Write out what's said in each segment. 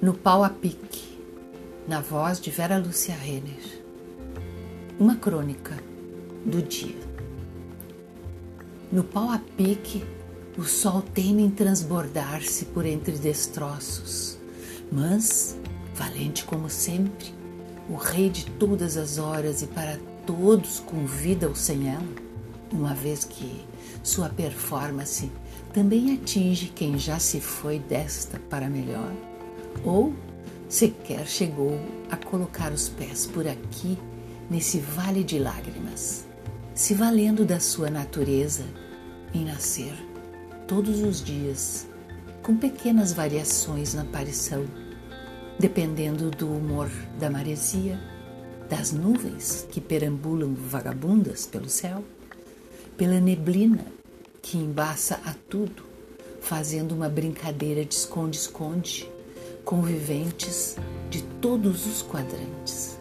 No pau a pique, na voz de Vera Lúcia Renner. Uma crônica do dia. No pau a pique, o sol teme em transbordar-se por entre destroços, mas, valente como sempre, o rei de todas as horas e para todos com vida ou sem ela, uma vez que sua performance também atinge quem já se foi desta para melhor ou sequer chegou a colocar os pés por aqui nesse vale de lágrimas, se valendo da sua natureza em nascer todos os dias, com pequenas variações na aparição, dependendo do humor da maresia, das nuvens que perambulam vagabundas pelo céu, pela neblina que embaça a tudo, fazendo uma brincadeira de esconde-esconde conviventes de todos os quadrantes.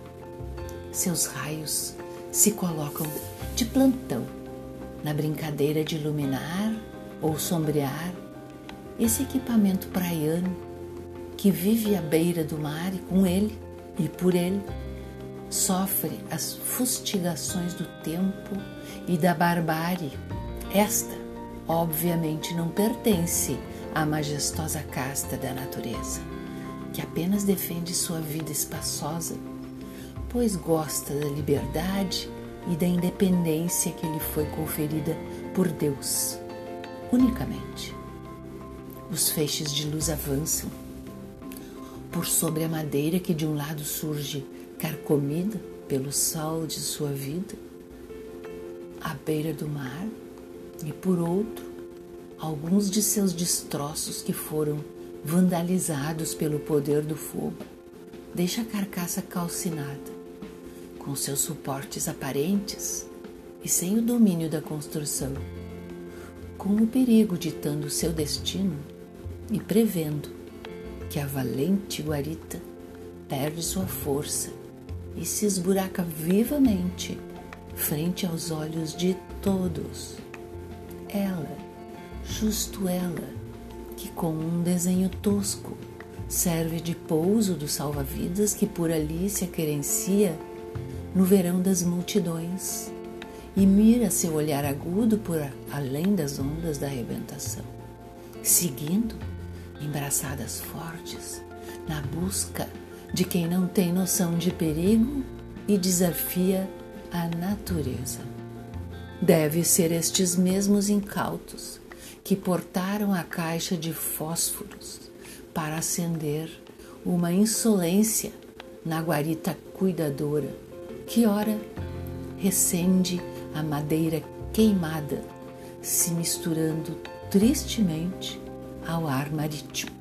Seus raios se colocam de plantão na brincadeira de iluminar ou sombrear esse equipamento praiano que vive à beira do mar e com ele e por ele sofre as fustigações do tempo e da barbárie. Esta, obviamente, não pertence à majestosa casta da natureza que apenas defende sua vida espaçosa, pois gosta da liberdade e da independência que lhe foi conferida por Deus, unicamente. Os feixes de luz avançam por sobre a madeira que de um lado surge carcomida pelo sol de sua vida, à beira do mar, e por outro, alguns de seus destroços que foram vandalizados pelo poder do fogo, deixa a carcaça calcinada, com seus suportes aparentes e sem o domínio da construção, com o perigo ditando seu destino e prevendo que a valente guarita perde sua força e se esburaca vivamente frente aos olhos de todos. Ela, justo ela, que com um desenho tosco serve de pouso do salva-vidas que por ali se aquerencia no verão das multidões e mira seu olhar agudo por além das ondas da arrebentação, seguindo, embraçadas fortes, na busca de quem não tem noção de perigo e desafia a natureza. Deve ser estes mesmos incautos que portaram a caixa de fósforos para acender uma insolência na guarita cuidadora, que ora recende a madeira queimada, se misturando tristemente ao ar marítimo.